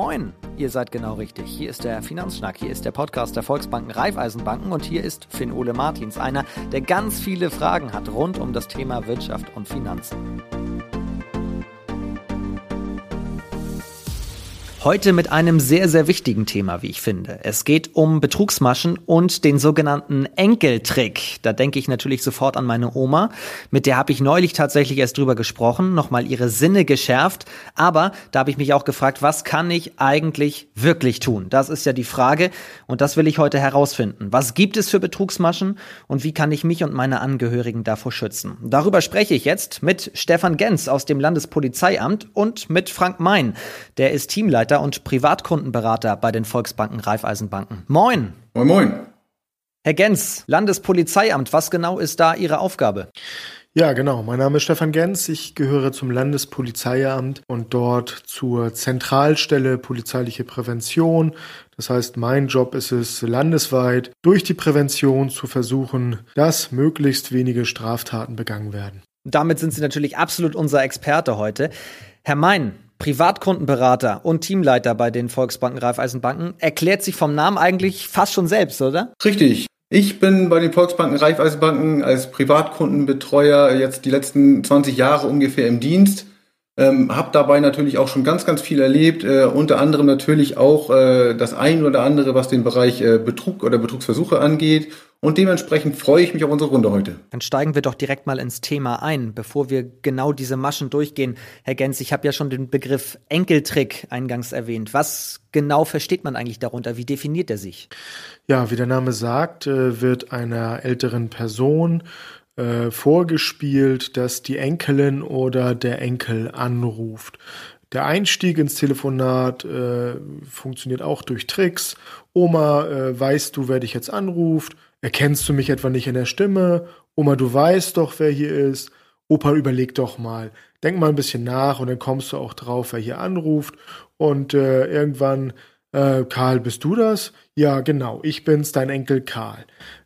Moin, ihr seid genau richtig. Hier ist der Finanzschnack, hier ist der Podcast der Volksbanken Raiffeisenbanken und hier ist Finn Ole Martins, einer, der ganz viele Fragen hat rund um das Thema Wirtschaft und Finanzen. Heute mit einem sehr, sehr wichtigen Thema, wie ich finde. Es geht um Betrugsmaschen und den sogenannten Enkeltrick. Da denke ich natürlich sofort an meine Oma. Mit der habe ich neulich tatsächlich erst drüber gesprochen, nochmal ihre Sinne geschärft. Aber da habe ich mich auch gefragt, was kann ich eigentlich wirklich tun? Das ist ja die Frage und das will ich heute herausfinden. Was gibt es für Betrugsmaschen und wie kann ich mich und meine Angehörigen davor schützen? Darüber spreche ich jetzt mit Stefan Gens aus dem Landespolizeiamt und mit Frank Mein. Der ist Teamleiter Mitarbeiter und Privatkundenberater bei den Volksbanken Raiffeisenbanken. Moin. Moin, moin. Herr Gens, Landespolizeiamt, was genau ist da Ihre Aufgabe? Ja, genau. Mein Name ist Stefan Gens. Ich gehöre zum Landespolizeiamt und dort zur Zentralstelle polizeiliche Prävention. Das heißt, mein Job ist es, landesweit durch die Prävention zu versuchen, dass möglichst wenige Straftaten begangen werden. Damit sind Sie natürlich absolut unser Experte heute. Herr Mein, Privatkundenberater und Teamleiter bei den Volksbanken Raiffeisenbanken, erklärt sich vom Namen eigentlich fast schon selbst, oder? Richtig. Ich bin bei den Volksbanken Raiffeisenbanken als Privatkundenbetreuer jetzt die letzten 20 Jahre ungefähr im Dienst. Ähm, habe dabei natürlich auch schon ganz, ganz viel erlebt, äh, unter anderem natürlich auch äh, das ein oder andere, was den Bereich äh, Betrug oder Betrugsversuche angeht und dementsprechend freue ich mich auf unsere Runde heute. Dann steigen wir doch direkt mal ins Thema ein, bevor wir genau diese Maschen durchgehen. Herr Gens, ich habe ja schon den Begriff Enkeltrick eingangs erwähnt. Was genau versteht man eigentlich darunter? Wie definiert er sich? Ja, wie der Name sagt, äh, wird einer älteren Person äh, vorgespielt, dass die Enkelin oder der Enkel anruft. Der Einstieg ins Telefonat äh, funktioniert auch durch Tricks. Oma, äh, weißt du, wer dich jetzt anruft? Erkennst du mich etwa nicht in der Stimme? Oma, du weißt doch, wer hier ist. Opa, überleg doch mal. Denk mal ein bisschen nach und dann kommst du auch drauf, wer hier anruft. Und äh, irgendwann, äh, Karl, bist du das? Ja, genau, ich bin's, dein Enkel Karl.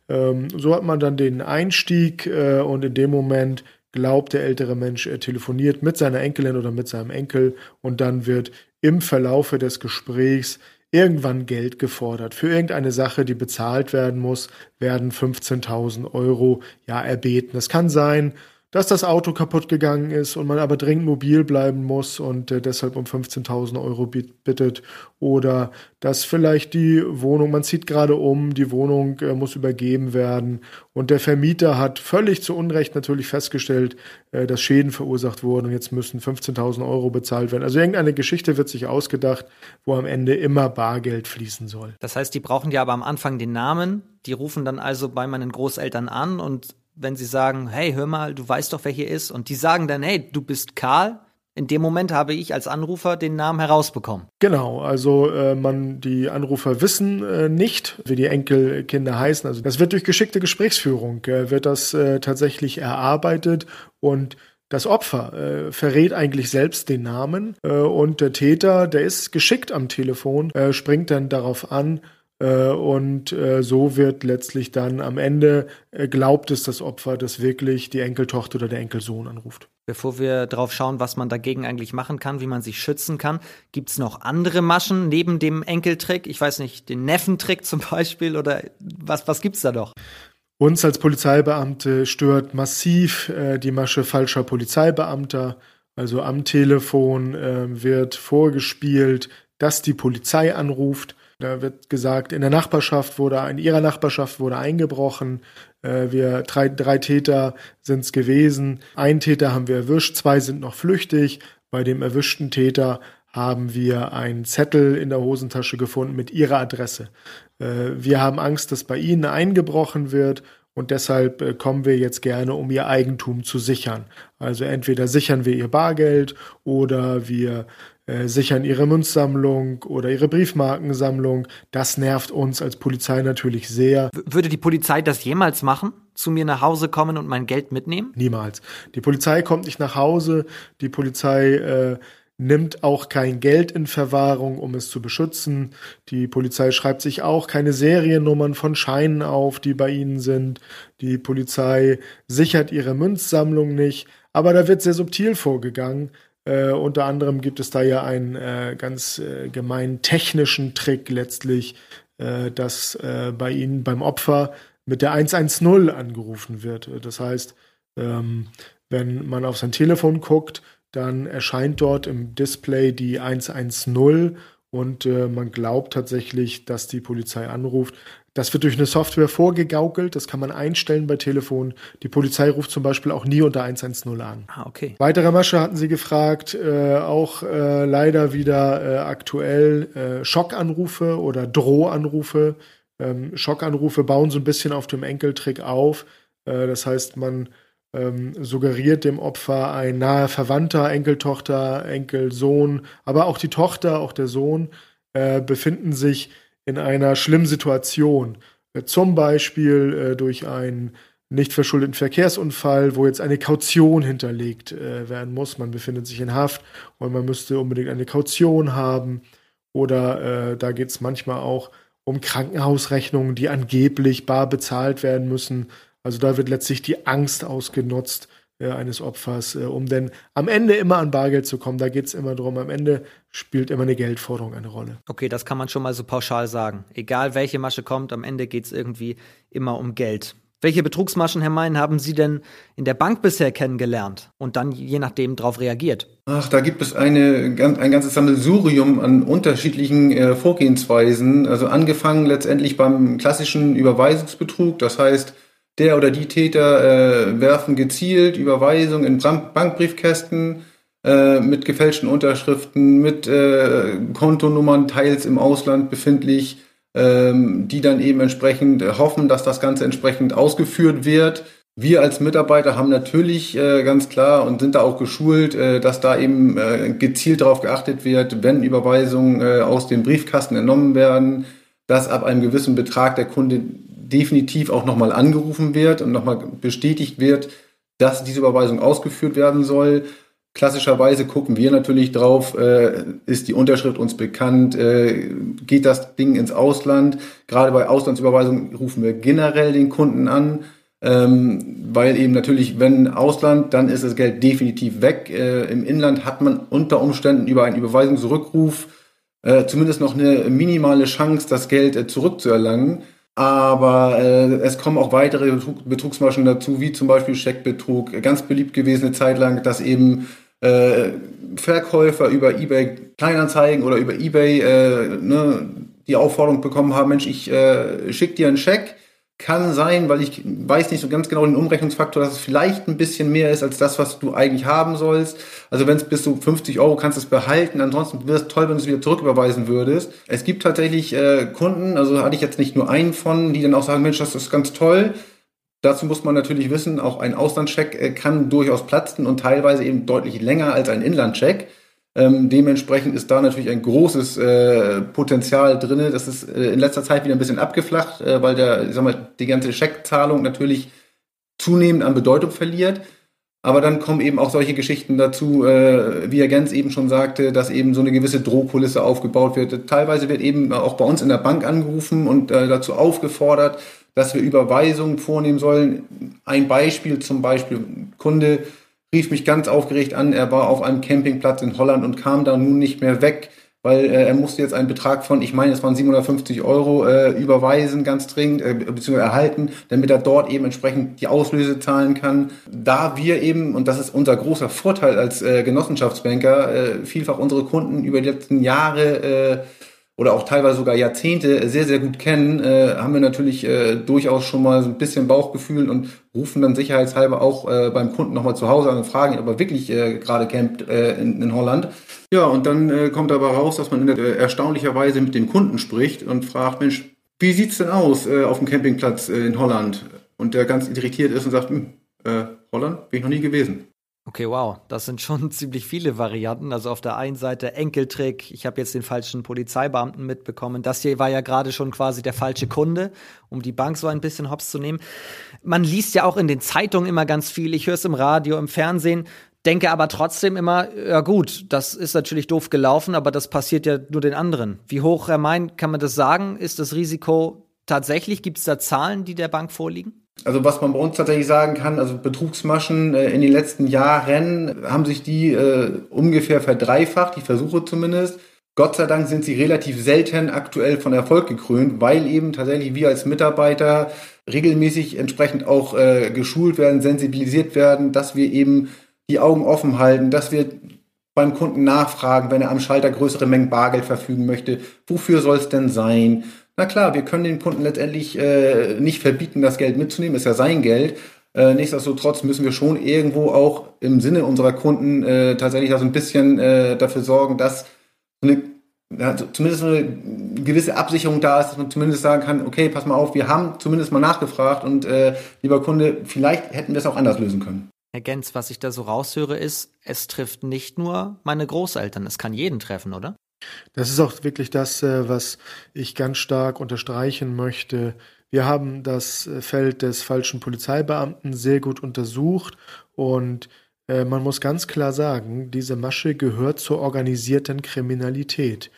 Ähm, so hat man dann den Einstieg äh, und in dem Moment glaubt der ältere Mensch, er telefoniert mit seiner Enkelin oder mit seinem Enkel und dann wird im Verlaufe des Gesprächs irgendwann Geld gefordert. Für irgendeine Sache, die bezahlt werden muss, werden 15.000 Euro ja erbeten. Es kann sein, dass das Auto kaputt gegangen ist und man aber dringend mobil bleiben muss und äh, deshalb um 15.000 Euro bittet oder dass vielleicht die Wohnung, man zieht gerade um, die Wohnung äh, muss übergeben werden und der Vermieter hat völlig zu Unrecht natürlich festgestellt, äh, dass Schäden verursacht wurden und jetzt müssen 15.000 Euro bezahlt werden. Also irgendeine Geschichte wird sich ausgedacht, wo am Ende immer Bargeld fließen soll. Das heißt, die brauchen ja aber am Anfang den Namen, die rufen dann also bei meinen Großeltern an und wenn sie sagen, hey, hör mal, du weißt doch, wer hier ist, und die sagen dann, hey, du bist Karl, in dem Moment habe ich als Anrufer den Namen herausbekommen. Genau, also äh, man, die Anrufer wissen äh, nicht, wie die Enkelkinder heißen. Also das wird durch geschickte Gesprächsführung, äh, wird das äh, tatsächlich erarbeitet und das Opfer äh, verrät eigentlich selbst den Namen äh, und der Täter, der ist geschickt am Telefon, äh, springt dann darauf an, und äh, so wird letztlich dann am Ende äh, glaubt es das Opfer, dass wirklich die Enkeltochter oder der Enkelsohn anruft. Bevor wir darauf schauen, was man dagegen eigentlich machen kann, wie man sich schützen kann, gibt es noch andere Maschen neben dem Enkeltrick? Ich weiß nicht, den Neffentrick zum Beispiel oder was, was es da noch? Uns als Polizeibeamte stört massiv äh, die Masche falscher Polizeibeamter. Also am Telefon äh, wird vorgespielt, dass die Polizei anruft da wird gesagt, in der Nachbarschaft wurde, in ihrer Nachbarschaft wurde eingebrochen. Äh, wir drei, drei Täter sind es gewesen. Ein Täter haben wir erwischt, zwei sind noch flüchtig. Bei dem erwischten Täter haben wir einen Zettel in der Hosentasche gefunden mit ihrer Adresse. Äh, wir haben Angst, dass bei ihnen eingebrochen wird und deshalb äh, kommen wir jetzt gerne, um ihr Eigentum zu sichern. Also entweder sichern wir ihr Bargeld oder wir äh, sichern ihre Münzsammlung oder ihre Briefmarkensammlung. Das nervt uns als Polizei natürlich sehr. Würde die Polizei das jemals machen? Zu mir nach Hause kommen und mein Geld mitnehmen? Niemals. Die Polizei kommt nicht nach Hause. Die Polizei äh, nimmt auch kein Geld in Verwahrung, um es zu beschützen. Die Polizei schreibt sich auch keine Seriennummern von Scheinen auf, die bei ihnen sind. Die Polizei sichert ihre Münzsammlung nicht. Aber da wird sehr subtil vorgegangen. Äh, unter anderem gibt es da ja einen äh, ganz äh, gemeinen technischen Trick letztlich, äh, dass äh, bei Ihnen beim Opfer mit der 110 angerufen wird. Das heißt, ähm, wenn man auf sein Telefon guckt, dann erscheint dort im Display die 110 und äh, man glaubt tatsächlich, dass die Polizei anruft. Das wird durch eine Software vorgegaukelt, das kann man einstellen bei Telefon. Die Polizei ruft zum Beispiel auch nie unter 110 an. Ah, okay. Weitere Masche hatten Sie gefragt, äh, auch äh, leider wieder äh, aktuell äh, Schockanrufe oder Drohanrufe. Ähm, Schockanrufe bauen so ein bisschen auf dem Enkeltrick auf. Äh, das heißt, man ähm, suggeriert dem Opfer ein naher Verwandter, Enkeltochter, Enkelsohn, aber auch die Tochter, auch der Sohn äh, befinden sich in einer schlimmen Situation. Äh, zum Beispiel äh, durch einen nicht verschuldeten Verkehrsunfall, wo jetzt eine Kaution hinterlegt äh, werden muss. Man befindet sich in Haft und man müsste unbedingt eine Kaution haben. Oder äh, da geht es manchmal auch um Krankenhausrechnungen, die angeblich bar bezahlt werden müssen. Also da wird letztlich die Angst ausgenutzt eines Opfers, äh, um denn am Ende immer an Bargeld zu kommen. Da geht es immer drum. Am Ende spielt immer eine Geldforderung eine Rolle. Okay, das kann man schon mal so pauschal sagen. Egal welche Masche kommt, am Ende geht es irgendwie immer um Geld. Welche Betrugsmaschen, Herr Mein, haben Sie denn in der Bank bisher kennengelernt und dann je nachdem darauf reagiert? Ach, da gibt es eine, ein ganzes Sammelsurium an unterschiedlichen äh, Vorgehensweisen. Also angefangen letztendlich beim klassischen Überweisungsbetrug. Das heißt, der oder die Täter äh, werfen gezielt Überweisungen in Bankbriefkästen äh, mit gefälschten Unterschriften, mit äh, Kontonummern teils im Ausland befindlich, ähm, die dann eben entsprechend hoffen, dass das Ganze entsprechend ausgeführt wird. Wir als Mitarbeiter haben natürlich äh, ganz klar und sind da auch geschult, äh, dass da eben äh, gezielt darauf geachtet wird, wenn Überweisungen äh, aus dem Briefkasten entnommen werden, dass ab einem gewissen Betrag der Kunde definitiv auch nochmal angerufen wird und nochmal bestätigt wird, dass diese Überweisung ausgeführt werden soll. Klassischerweise gucken wir natürlich drauf, äh, ist die Unterschrift uns bekannt, äh, geht das Ding ins Ausland. Gerade bei Auslandsüberweisungen rufen wir generell den Kunden an, ähm, weil eben natürlich, wenn Ausland, dann ist das Geld definitiv weg. Äh, Im Inland hat man unter Umständen über einen Überweisungsrückruf äh, zumindest noch eine minimale Chance, das Geld äh, zurückzuerlangen. Aber äh, es kommen auch weitere Betrug, Betrugsmaschen dazu, wie zum Beispiel Scheckbetrug. Ganz beliebt gewesen eine Zeit lang, dass eben äh, Verkäufer über eBay Kleinanzeigen oder über eBay äh, ne, die Aufforderung bekommen haben, Mensch, ich äh, schicke dir einen Scheck kann sein, weil ich weiß nicht so ganz genau den Umrechnungsfaktor, dass es vielleicht ein bisschen mehr ist als das, was du eigentlich haben sollst. Also wenn es bis zu 50 Euro kannst du es behalten, ansonsten wäre es toll, wenn du es wieder zurücküberweisen würdest. Es gibt tatsächlich äh, Kunden, also hatte ich jetzt nicht nur einen von, die dann auch sagen, Mensch, das ist ganz toll. Dazu muss man natürlich wissen, auch ein Auslandscheck äh, kann durchaus platzen und teilweise eben deutlich länger als ein Inlandcheck. Ähm, dementsprechend ist da natürlich ein großes äh, Potenzial drin. Das ist äh, in letzter Zeit wieder ein bisschen abgeflacht, äh, weil der, ich sag mal, die ganze Scheckzahlung natürlich zunehmend an Bedeutung verliert. Aber dann kommen eben auch solche Geschichten dazu, äh, wie Herr Gens eben schon sagte, dass eben so eine gewisse Drohkulisse aufgebaut wird. Teilweise wird eben auch bei uns in der Bank angerufen und äh, dazu aufgefordert, dass wir Überweisungen vornehmen sollen. Ein Beispiel zum Beispiel, Kunde rief mich ganz aufgeregt an. Er war auf einem Campingplatz in Holland und kam da nun nicht mehr weg, weil äh, er musste jetzt einen Betrag von, ich meine, es waren 750 Euro äh, überweisen, ganz dringend, äh, beziehungsweise erhalten, damit er dort eben entsprechend die Auslöse zahlen kann. Da wir eben, und das ist unser großer Vorteil als äh, Genossenschaftsbanker, äh, vielfach unsere Kunden über die letzten Jahre äh, oder auch teilweise sogar Jahrzehnte sehr, sehr gut kennen, äh, haben wir natürlich äh, durchaus schon mal so ein bisschen Bauchgefühl und rufen dann sicherheitshalber auch äh, beim Kunden nochmal zu Hause an und fragen ihn, ob er wirklich äh, gerade campt äh, in, in Holland. Ja, und dann äh, kommt aber raus, dass man äh, erstaunlicherweise mit dem Kunden spricht und fragt, Mensch, wie sieht's denn aus äh, auf dem Campingplatz äh, in Holland? Und der ganz irritiert ist und sagt, hm, äh, Holland bin ich noch nie gewesen. Okay, wow, das sind schon ziemlich viele Varianten. Also auf der einen Seite Enkeltrick, ich habe jetzt den falschen Polizeibeamten mitbekommen. Das hier war ja gerade schon quasi der falsche Kunde, um die Bank so ein bisschen hops zu nehmen. Man liest ja auch in den Zeitungen immer ganz viel, ich höre es im Radio, im Fernsehen, denke aber trotzdem immer, ja gut, das ist natürlich doof gelaufen, aber das passiert ja nur den anderen. Wie hoch, Herr Mein, kann man das sagen? Ist das Risiko tatsächlich, gibt es da Zahlen, die der Bank vorliegen? Also was man bei uns tatsächlich sagen kann, also Betrugsmaschen äh, in den letzten Jahren haben sich die äh, ungefähr verdreifacht, die Versuche zumindest. Gott sei Dank sind sie relativ selten aktuell von Erfolg gekrönt, weil eben tatsächlich wir als Mitarbeiter regelmäßig entsprechend auch äh, geschult werden, sensibilisiert werden, dass wir eben die Augen offen halten, dass wir beim Kunden nachfragen, wenn er am Schalter größere Mengen Bargeld verfügen möchte, wofür soll es denn sein? Na klar, wir können den Kunden letztendlich äh, nicht verbieten, das Geld mitzunehmen, ist ja sein Geld. Äh, nichtsdestotrotz müssen wir schon irgendwo auch im Sinne unserer Kunden äh, tatsächlich da so ein bisschen äh, dafür sorgen, dass eine, ja, zumindest eine gewisse Absicherung da ist, dass man zumindest sagen kann, okay, pass mal auf, wir haben zumindest mal nachgefragt und äh, lieber Kunde, vielleicht hätten wir es auch anders lösen können. Herr Gens, was ich da so raushöre, ist, es trifft nicht nur meine Großeltern, es kann jeden treffen, oder? Das ist auch wirklich das, äh, was ich ganz stark unterstreichen möchte. Wir haben das äh, Feld des falschen Polizeibeamten sehr gut untersucht und äh, man muss ganz klar sagen, diese Masche gehört zur organisierten Kriminalität.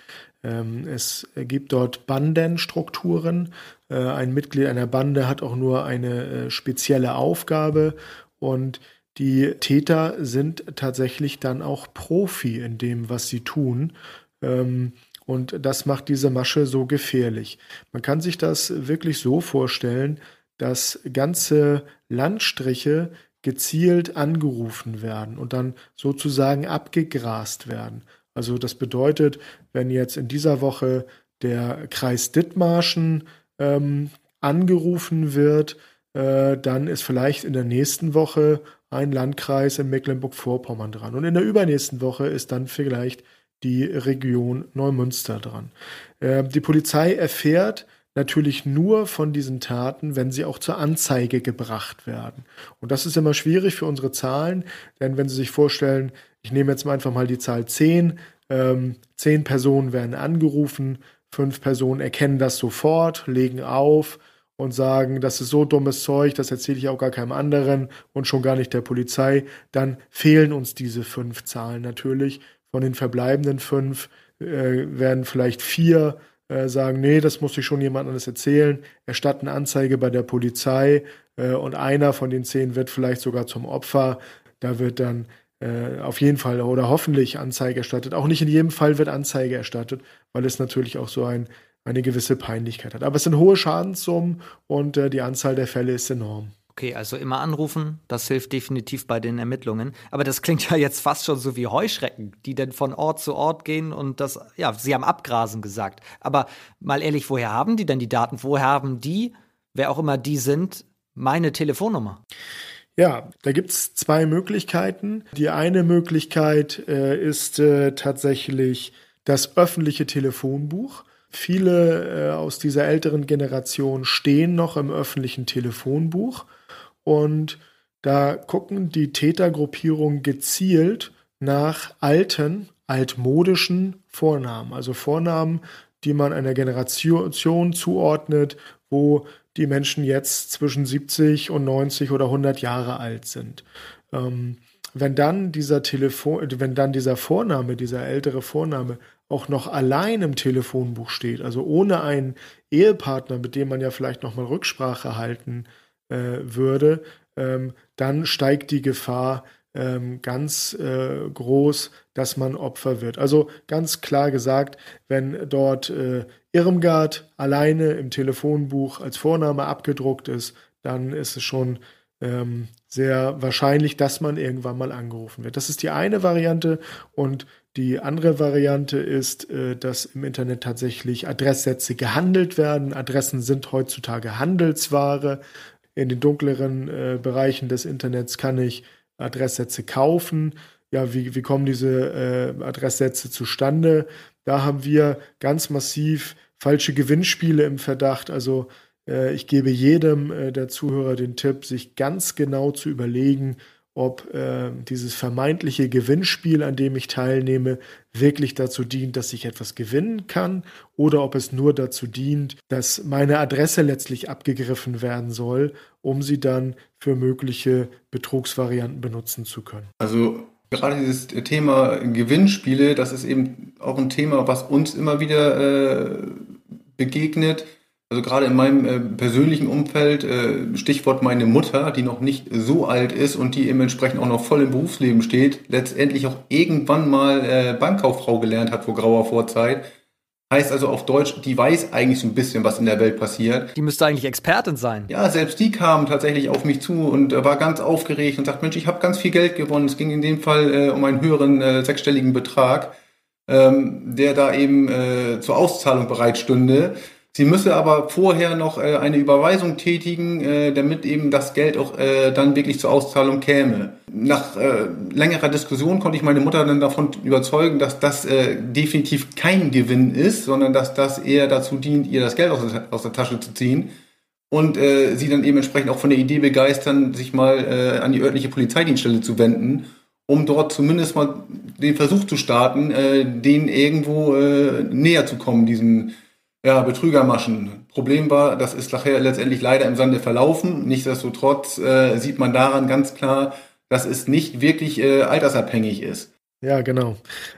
Ähm, es gibt dort Bandenstrukturen. Ein Mitglied einer Bande hat auch nur eine spezielle Aufgabe und die Täter sind tatsächlich dann auch Profi in dem, was sie tun. Ähm, und das macht diese Masche so gefährlich. Man kann sich das wirklich so vorstellen, dass ganze Landstriche gezielt angerufen werden und dann sozusagen abgegrast werden. Also das bedeutet, wenn jetzt in dieser Woche der Kreis Dithmarschen ähm, angerufen wird, äh, dann ist vielleicht in der nächsten Woche ein Landkreis in Mecklenburg-Vorpommern dran. Und in der übernächsten Woche ist dann vielleicht die Region Neumünster dran. Äh, die Polizei erfährt natürlich nur von diesen Taten, wenn sie auch zur Anzeige gebracht werden. Und das ist immer schwierig für unsere Zahlen, denn wenn Sie sich vorstellen, ich nehme jetzt mal einfach mal die Zahl 10, ähm, 10 Personen werden angerufen, fünf Personen erkennen das sofort, legen auf und sagen, das ist so dummes Zeug, das erzähle ich auch gar keinem anderen und schon gar nicht der Polizei, dann fehlen uns diese fünf Zahlen natürlich von den verbleibenden fünf äh, werden vielleicht vier äh, sagen, nee, das muss ich schon jemand anderes erzählen, erstatten Anzeige bei der Polizei äh, und einer von den zehn wird vielleicht sogar zum Opfer. Da wird dann äh, auf jeden Fall oder hoffentlich Anzeige erstattet. Auch nicht in jedem Fall wird Anzeige erstattet, weil es natürlich auch so ein, eine gewisse Peinlichkeit hat. Aber es sind hohe Schadenssummen und äh, die Anzahl der Fälle ist enorm. Okay, also immer anrufen, das hilft definitiv bei den Ermittlungen. Aber das klingt ja jetzt fast schon so wie Heuschrecken, die denn von Ort zu Ort gehen und das, ja, sie haben Abgrasen gesagt. Aber mal ehrlich, woher haben die denn die Daten? Woher haben die, wer auch immer die sind, meine Telefonnummer? Ja, da gibt's zwei Möglichkeiten. Die eine Möglichkeit äh, ist äh, tatsächlich das öffentliche Telefonbuch. Viele äh, aus dieser älteren Generation stehen noch im öffentlichen Telefonbuch und da gucken die Tätergruppierungen gezielt nach alten, altmodischen Vornamen, also Vornamen, die man einer Generation zuordnet, wo die Menschen jetzt zwischen 70 und 90 oder 100 Jahre alt sind. Ähm, wenn dann dieser Telefon, wenn dann dieser Vorname, dieser ältere Vorname auch noch allein im Telefonbuch steht, also ohne einen Ehepartner, mit dem man ja vielleicht noch mal Rücksprache halten äh, würde, ähm, dann steigt die Gefahr ähm, ganz äh, groß, dass man Opfer wird. Also ganz klar gesagt, wenn dort äh, Irmgard alleine im Telefonbuch als Vorname abgedruckt ist, dann ist es schon ähm, sehr wahrscheinlich, dass man irgendwann mal angerufen wird. Das ist die eine Variante und die andere Variante ist, äh, dass im Internet tatsächlich Adresssätze gehandelt werden. Adressen sind heutzutage Handelsware. In den dunkleren äh, Bereichen des Internets kann ich Adresssätze kaufen. Ja, wie, wie kommen diese äh, Adresssätze zustande? Da haben wir ganz massiv falsche Gewinnspiele im Verdacht. Also äh, ich gebe jedem äh, der Zuhörer den Tipp, sich ganz genau zu überlegen, ob äh, dieses vermeintliche Gewinnspiel, an dem ich teilnehme, wirklich dazu dient, dass ich etwas gewinnen kann oder ob es nur dazu dient, dass meine Adresse letztlich abgegriffen werden soll, um sie dann für mögliche Betrugsvarianten benutzen zu können. Also gerade dieses Thema Gewinnspiele, das ist eben auch ein Thema, was uns immer wieder äh, begegnet Also gerade in meinem äh, persönlichen Umfeld, äh, Stichwort meine Mutter, die noch nicht so alt ist und die entsprechend auch noch voll im Berufsleben steht, letztendlich auch irgendwann mal äh, Bankkauffrau gelernt hat vor grauer Vorzeit. Heißt also auf Deutsch, die weiß eigentlich so ein bisschen, was in der Welt passiert. Die müsste eigentlich Expertin sein. Ja, selbst die kam tatsächlich auf mich zu und äh, war ganz aufgeregt und sagt, Mensch, ich habe ganz viel Geld gewonnen. Es ging in dem Fall äh, um einen höheren äh, sechsstelligen Betrag, ähm, der da eben zur Auszahlung bereitstünde. Sie müsse aber vorher noch äh, eine Überweisung tätigen, äh, damit eben das Geld auch äh, dann wirklich zur Auszahlung käme. Nach äh, längerer Diskussion konnte ich meine Mutter dann davon überzeugen, dass das äh, definitiv kein Gewinn ist, sondern dass das eher dazu dient, ihr das Geld aus der, aus der Tasche zu ziehen. Und äh, sie dann eben entsprechend auch von der Idee begeistern, sich mal äh, an die örtliche Polizeidienststelle zu wenden, um dort zumindest mal den Versuch zu starten, äh, denen irgendwo äh, näher zu kommen, diesen ja, Betrügermaschen. Problem war, das ist nachher letztendlich leider im Sande verlaufen. Nichtsdestotrotz äh, sieht man daran ganz klar, dass es nicht wirklich äh, altersabhängig ist. Ja, genau.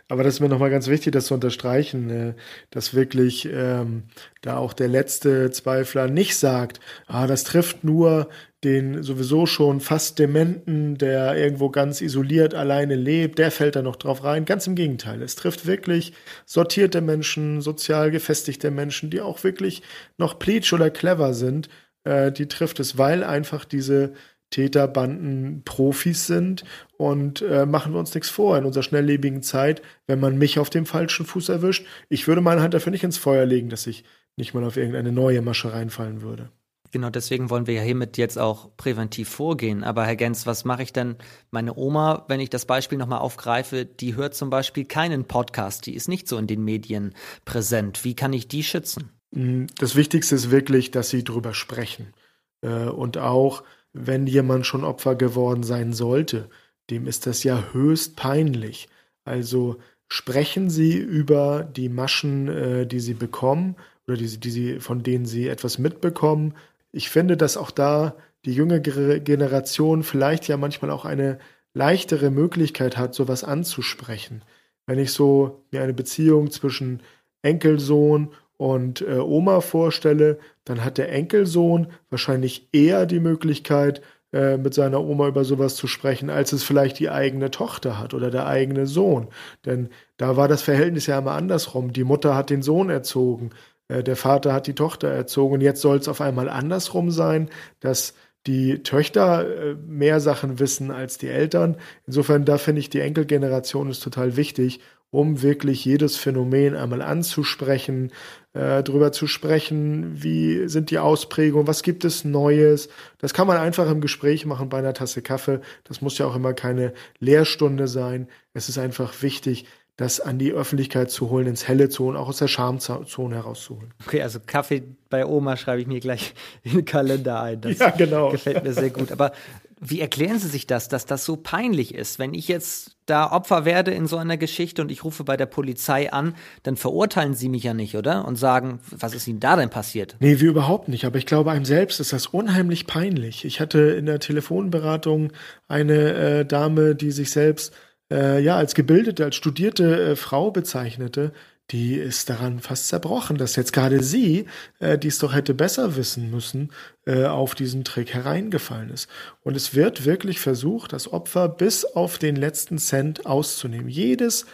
Aber das ist mir nochmal ganz wichtig, das zu unterstreichen, äh, dass wirklich ähm, da auch der letzte Zweifler nicht sagt, ah, das trifft nur den sowieso schon fast Dementen, der irgendwo ganz isoliert alleine lebt, der fällt da noch drauf rein. Ganz im Gegenteil. Es trifft wirklich sortierte Menschen, sozial gefestigte Menschen, die auch wirklich noch pleatsch oder clever sind. Äh, die trifft es, weil einfach diese Täterbanden Profis sind und äh, machen wir uns nichts vor in unserer schnelllebigen Zeit, wenn man mich auf dem falschen Fuß erwischt. Ich würde meine Hand dafür nicht ins Feuer legen, dass ich nicht mal auf irgendeine neue Masche reinfallen würde. Genau, deswegen wollen wir ja hiermit jetzt auch präventiv vorgehen. Aber Herr Gens, was mache ich denn? Meine Oma, wenn ich das Beispiel nochmal aufgreife, die hört zum Beispiel keinen Podcast, die ist nicht so in den Medien präsent. Wie kann ich die schützen? Mm, das Wichtigste ist wirklich, dass sie drüber sprechen. Äh, und auch, wenn jemand schon Opfer geworden sein sollte, dem ist das ja höchst peinlich. Also sprechen Sie über die Maschen, äh, die Sie bekommen oder die, die Sie, von denen Sie etwas mitbekommen ich finde, dass auch da die jüngere Generation vielleicht ja manchmal auch eine leichtere Möglichkeit hat, sowas anzusprechen. Wenn ich so mir eine Beziehung zwischen Enkelsohn und äh, Oma vorstelle, dann hat der Enkelsohn wahrscheinlich eher die Möglichkeit, äh, mit seiner Oma über sowas zu sprechen, als es vielleicht die eigene Tochter hat oder der eigene Sohn. Denn da war das Verhältnis ja immer andersrum. Die Mutter hat den Sohn erzogen, äh, der Vater hat die Tochter erzogen jetzt soll es auf einmal andersrum sein, dass die Töchter äh, mehr Sachen wissen als die Eltern. Insofern, da finde ich, die Enkelgeneration ist total wichtig, um wirklich jedes Phänomen einmal anzusprechen, äh, darüber zu sprechen, wie sind die Ausprägungen, was gibt es Neues. Das kann man einfach im Gespräch machen bei einer Tasse Kaffee. Das muss ja auch immer keine Lehrstunde sein. Es ist einfach wichtig, das an die Öffentlichkeit zu holen, ins helle Zone, auch aus der Schamzone herauszuholen. Okay, also Kaffee bei Oma schreibe ich mir gleich in den Kalender ein. Das ja, genau. gefällt mir sehr gut. Aber wie erklären Sie sich das, dass das so peinlich ist? Wenn ich jetzt da Opfer werde in so einer Geschichte und ich rufe bei der Polizei an, dann verurteilen Sie mich ja nicht, oder? Und sagen, was ist Ihnen da denn passiert? Nee, wie überhaupt nicht. Aber ich glaube, einem selbst ist das unheimlich peinlich. Ich hatte in der Telefonberatung eine äh, Dame, die sich selbst äh, ja als gebildete, als studierte äh, Frau bezeichnete, die ist daran fast zerbrochen, dass jetzt gerade sie, äh, die es doch hätte besser wissen müssen, äh, auf diesen Trick hereingefallen ist. Und es wird wirklich versucht, das Opfer bis auf den letzten Cent auszunehmen. Jedes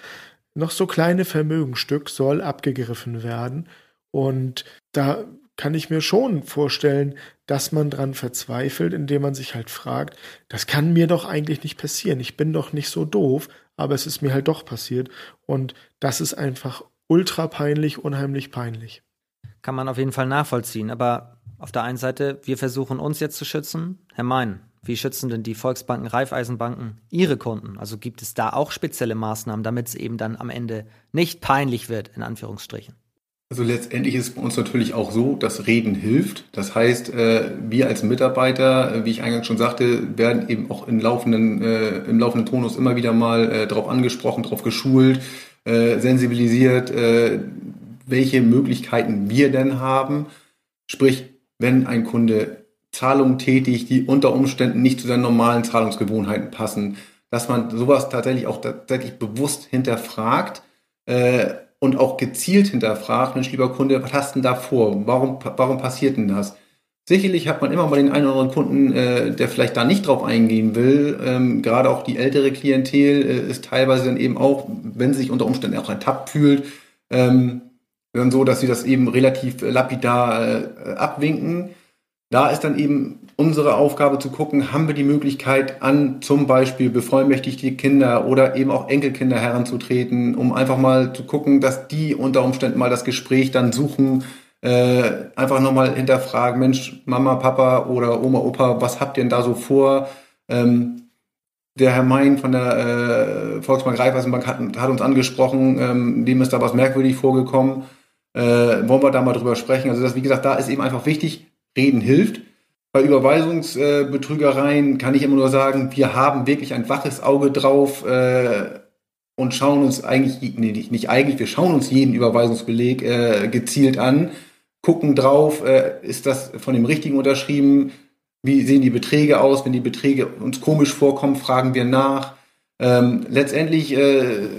noch so kleine Vermögenstück soll abgegriffen werden. Und da kann ich mir schon vorstellen, dass man dran verzweifelt, indem man sich halt fragt, das kann mir doch eigentlich nicht passieren. Ich bin doch nicht so doof, aber es ist mir halt doch passiert. Und das ist einfach ultra peinlich, unheimlich peinlich. Kann man auf jeden Fall nachvollziehen. Aber auf der einen Seite, wir versuchen uns jetzt zu schützen. Herr Mein, wie schützen denn die Volksbanken, Raiffeisenbanken ihre Kunden? Also gibt es da auch spezielle Maßnahmen, damit es eben dann am Ende nicht peinlich wird, in Anführungsstrichen? Also letztendlich ist es bei uns natürlich auch so, dass Reden hilft. Das heißt, äh, wir als Mitarbeiter, äh, wie ich eingangs schon sagte, werden eben auch im laufenden, äh, im laufenden Tonus immer wieder mal darauf angesprochen, darauf geschult, sensibilisiert, welche Möglichkeiten wir denn haben. Sprich, wenn ein Kunde Zahlungen tätigt, die unter Umständen nicht zu seinen normalen Zahlungsgewohnheiten passen, dass man sowas tatsächlich auch tatsächlich bewusst hinterfragt und auch gezielt hinterfragt, Mensch, lieber Kunde, was hast du denn da vor? Warum, warum passiert denn das? Sicherlich hat man immer mal den einen oder anderen Kunden, äh, der vielleicht da nicht drauf eingehen will. Ähm, gerade auch die ältere Klientel äh, ist teilweise dann eben auch, wenn sie sich unter Umständen auch ertappt fühlt, ähm, dann so, dass sie das eben relativ lapidar äh, abwinken. Da ist dann eben unsere Aufgabe zu gucken, haben wir die Möglichkeit an zum Beispiel bevollmächtigte Kinder oder eben auch Enkelkinder heranzutreten, um einfach mal zu gucken, dass die unter Umständen mal das Gespräch dann suchen, äh, einfach nochmal hinterfragen, Mensch, Mama, Papa oder Oma, Opa, was habt ihr denn da so vor? Ähm, der Herr Mein von der äh, Volksbank Raiffeisenbank hat, hat uns angesprochen, ähm, dem ist da was merkwürdig vorgekommen. Äh, wollen wir da mal drüber sprechen? Also das, wie gesagt, da ist eben einfach wichtig, reden hilft. Bei Überweisungsbetrügereien kann ich immer nur sagen, wir haben wirklich ein waches Auge drauf äh, und schauen uns eigentlich, nee, nicht, eigentlich, wir schauen uns jeden Überweisungsbeleg äh, gezielt an, gucken drauf, äh, ist das von dem Richtigen unterschrieben, wie sehen die Beträge aus, wenn die Beträge uns komisch vorkommen, fragen wir nach. Ähm, letztendlich äh,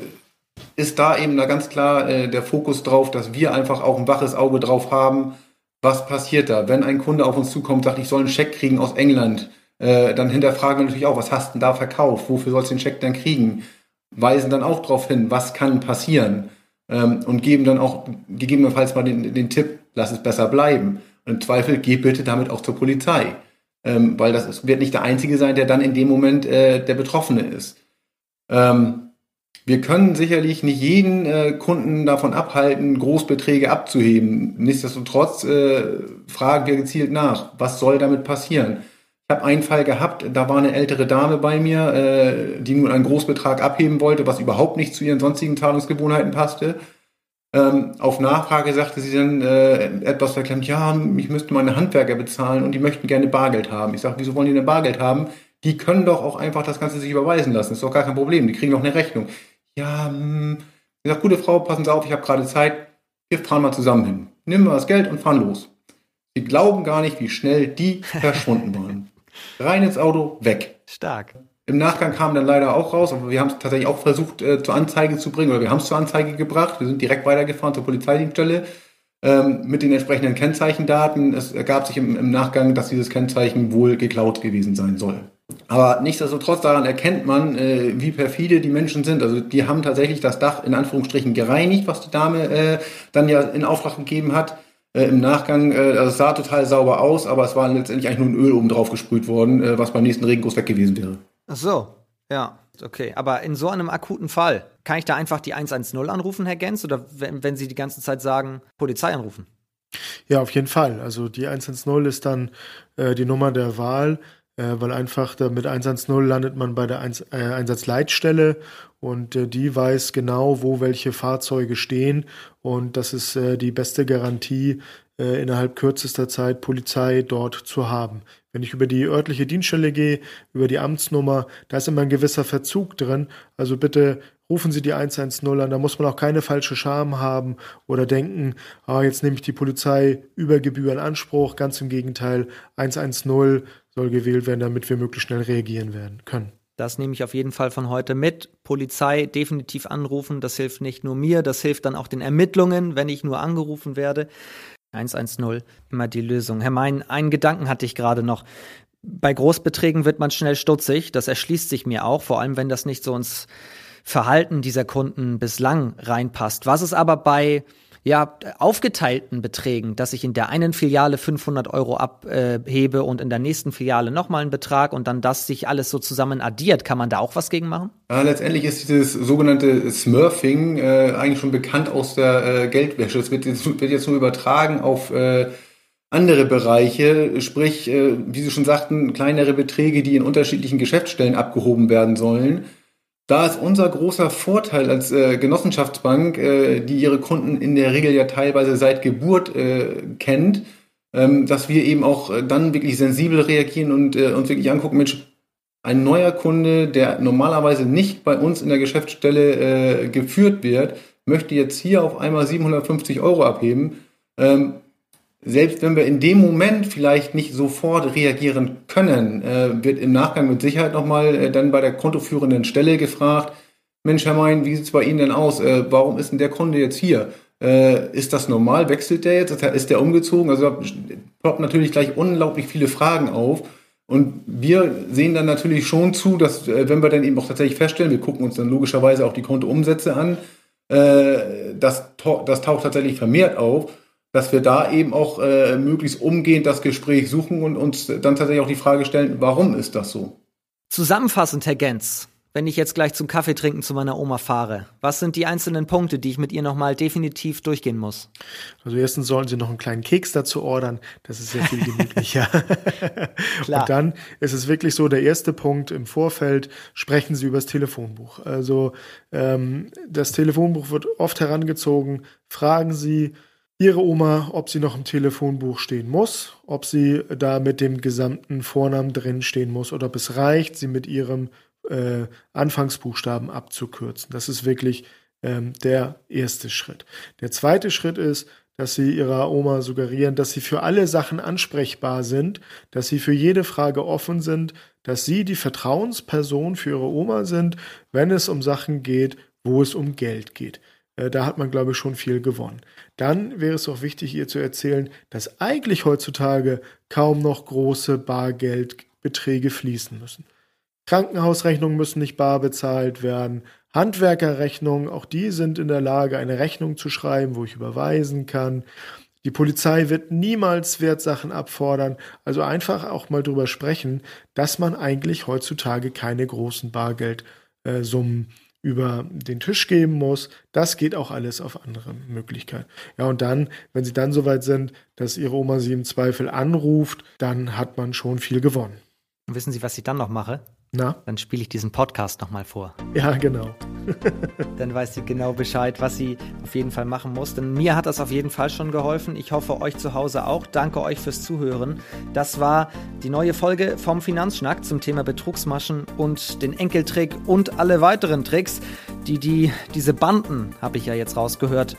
ist da eben da ganz klar äh, der Fokus drauf, dass wir einfach auch ein waches Auge drauf haben, was passiert da? Wenn ein Kunde auf uns zukommt, sagt, ich soll einen Scheck kriegen aus England, äh, dann hinterfragen wir natürlich auch, was hast du denn da verkauft? Wofür sollst du den Scheck dann kriegen? Weisen dann auch darauf hin, was kann passieren? Ähm, und geben dann auch gegebenenfalls mal den, den Tipp, lass es besser bleiben. Und im Zweifel geh bitte damit auch zur Polizei. Ähm, weil das wird nicht der Einzige sein, der dann in dem Moment äh, der Betroffene ist. Ähm, wir können sicherlich nicht jeden äh, Kunden davon abhalten, Großbeträge abzuheben. Nichtsdestotrotz äh, fragen wir gezielt nach, was soll damit passieren? Ich habe einen Fall gehabt, da war eine ältere Dame bei mir, äh, die nun einen Großbetrag abheben wollte, was überhaupt nicht zu ihren sonstigen Zahlungsgewohnheiten passte. Ähm, auf Nachfrage sagte sie dann äh, etwas verklemmt, ja, ich müsste meine Handwerker bezahlen und die möchten gerne Bargeld haben. Ich sage, wieso wollen die denn Bargeld haben? Die können doch auch einfach das Ganze sich überweisen lassen. ist doch gar kein Problem. Die kriegen doch eine Rechnung ja, hm, ich sag, gute Frau, passen Sie auf, ich habe gerade Zeit, wir fahren mal zusammen hin. Nehmen wir das Geld und fahren los. Sie glauben gar nicht, wie schnell die verschwunden waren. Rein ins Auto, weg. Stark. Im Nachgang kam dann leider auch raus, aber wir haben es tatsächlich auch versucht äh, zur Anzeige zu bringen, oder wir haben es zur Anzeige gebracht. Wir sind direkt weitergefahren zur Polizeidienststelle ähm, mit den entsprechenden Kennzeichendaten. Es ergab sich im, im Nachgang, dass dieses Kennzeichen wohl geklaut gewesen sein soll. Aber nichtsdestotrotz daran erkennt man, äh, wie perfide die Menschen sind. Also die haben tatsächlich das Dach in Anführungsstrichen gereinigt, was die Dame äh, dann ja in Auftrag gegeben hat. Äh, Im Nachgang, äh, also es sah total sauber aus, aber es war letztendlich eigentlich nur ein Öl oben drauf gesprüht worden, äh, was beim nächsten Regenguss weg gewesen wäre. Ach so, ja, okay. Aber in so einem akuten Fall, kann ich da einfach die 110 anrufen, Herr Gens? Oder wenn, wenn Sie die ganze Zeit sagen, Polizei anrufen? Ja, auf jeden Fall. Also die 110 ist dann äh, die Nummer der Wahl äh, weil einfach da mit 110 landet man bei der Eins, äh, Einsatzleitstelle und äh, die weiß genau, wo welche Fahrzeuge stehen und das ist äh, die beste Garantie, äh, innerhalb kürzester Zeit Polizei dort zu haben. Wenn ich über die örtliche Dienststelle gehe, über die Amtsnummer, da ist immer ein gewisser Verzug drin. Also bitte rufen Sie die 110 an, da muss man auch keine falsche Scham haben oder denken, ah, jetzt nehme ich die Polizei über Gebühr in Anspruch. Ganz im Gegenteil, 110 soll gewählt werden, damit wir möglichst schnell reagieren werden können. Das nehme ich auf jeden Fall von heute mit. Polizei definitiv anrufen. Das hilft nicht nur mir, das hilft dann auch den Ermittlungen, wenn ich nur angerufen werde. 110, immer die Lösung. Herr Mein, einen Gedanken hatte ich gerade noch. Bei Großbeträgen wird man schnell stutzig. Das erschließt sich mir auch, vor allem wenn das nicht so ins Verhalten dieser Kunden bislang reinpasst. Was ist aber bei ja, aufgeteilten Beträgen, dass ich in der einen Filiale 500 Euro abhebe und in der nächsten Filiale nochmal einen Betrag und dann das sich alles so zusammen addiert, kann man da auch was gegen machen? Letztendlich ist dieses sogenannte Smurfing äh, eigentlich schon bekannt aus der äh, Geldwäsche. Es wird jetzt, wird jetzt nur übertragen auf äh, andere Bereiche, sprich, äh, wie Sie schon sagten, kleinere Beträge, die in unterschiedlichen Geschäftsstellen abgehoben werden sollen. Da ist unser großer Vorteil als äh, Genossenschaftsbank, äh, die ihre Kunden in der Regel ja teilweise seit Geburt äh, kennt, ähm, dass wir eben auch äh, dann wirklich sensibel reagieren und äh, uns wirklich angucken, Mensch, ein neuer Kunde, der normalerweise nicht bei uns in der Geschäftsstelle äh, geführt wird, möchte jetzt hier auf einmal 750 Euro abheben. Ähm, selbst wenn wir in dem Moment vielleicht nicht sofort reagieren können, äh, wird im Nachgang mit Sicherheit nochmal äh, dann bei der kontoführenden Stelle gefragt, Mensch, Herr Mein, wie sieht's bei Ihnen denn aus? Äh, warum ist denn der Kunde jetzt hier? Äh, ist das normal? Wechselt der jetzt? Ist der umgezogen? Also da ploppen natürlich gleich unglaublich viele Fragen auf. Und wir sehen dann natürlich schon zu, dass, äh, wenn wir dann eben auch tatsächlich feststellen, wir gucken uns dann logischerweise auch die Kontoumsätze an, äh, das, das taucht tatsächlich vermehrt auf, dass wir da eben auch äh, möglichst umgehend das Gespräch suchen und uns dann tatsächlich auch die Frage stellen, warum ist das so? Zusammenfassend, Herr Gens, wenn ich jetzt gleich zum Kaffee trinken zu meiner Oma fahre? Was sind die einzelnen Punkte, die ich mit ihr nochmal definitiv durchgehen muss? Also erstens sollen Sie noch einen kleinen Keks dazu ordern. Das ist sehr viel gemütlicher. Klar. Und dann ist es wirklich so, der erste Punkt im Vorfeld, sprechen Sie über das Telefonbuch. Also ähm, das Telefonbuch wird oft herangezogen. Fragen Sie, Ihre Oma, ob sie noch im Telefonbuch stehen muss, ob sie da mit dem gesamten Vornamen drin stehen muss oder ob es reicht, sie mit ihrem äh, Anfangsbuchstaben abzukürzen. Das ist wirklich ähm, der erste Schritt. Der zweite Schritt ist, dass sie ihrer Oma suggerieren, dass sie für alle Sachen ansprechbar sind, dass sie für jede Frage offen sind, dass sie die Vertrauensperson für ihre Oma sind, wenn es um Sachen geht, wo es um Geld geht. Äh, da hat man, glaube ich, schon viel gewonnen. Dann wäre es auch wichtig, ihr zu erzählen, dass eigentlich heutzutage kaum noch große Bargeldbeträge fließen müssen. Krankenhausrechnungen müssen nicht bar bezahlt werden. Handwerkerrechnungen, auch die sind in der Lage, eine Rechnung zu schreiben, wo ich überweisen kann. Die Polizei wird niemals Wertsachen abfordern. Also einfach auch mal drüber sprechen, dass man eigentlich heutzutage keine großen Bargeldsummen über den Tisch geben muss. Das geht auch alles auf andere Möglichkeiten. Ja, und dann, wenn sie dann soweit sind, dass ihre Oma sie im Zweifel anruft, dann hat man schon viel gewonnen. Und wissen Sie, was ich dann noch mache? Na? Dann spiele ich diesen Podcast nochmal vor. Ja, genau. Dann weiß sie genau Bescheid, was sie auf jeden Fall machen muss. Denn mir hat das auf jeden Fall schon geholfen. Ich hoffe, euch zu Hause auch. Danke euch fürs Zuhören. Das war die neue Folge vom Finanzschnack zum Thema Betrugsmaschen und den Enkeltrick und alle weiteren Tricks, die, die diese Banden, habe ich ja jetzt rausgehört,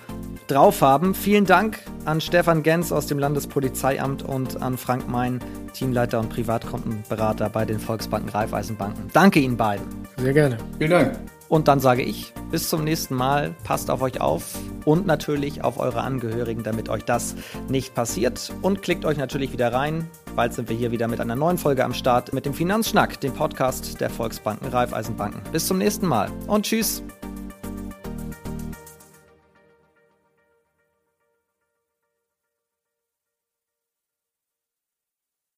drauf haben. Vielen Dank an Stefan Gens aus dem Landespolizeiamt und an Frank Mein, Teamleiter und Privatkontenberater bei den Volksbanken Raiffeisenbanken. Danke Ihnen beiden. Sehr gerne. Vielen Dank. Und dann sage ich, bis zum nächsten Mal, passt auf euch auf und natürlich auf eure Angehörigen, damit euch das nicht passiert. Und klickt euch natürlich wieder rein. Bald sind wir hier wieder mit einer neuen Folge am Start mit dem Finanzschnack, dem Podcast der Volksbanken Raiffeisenbanken. Bis zum nächsten Mal und tschüss.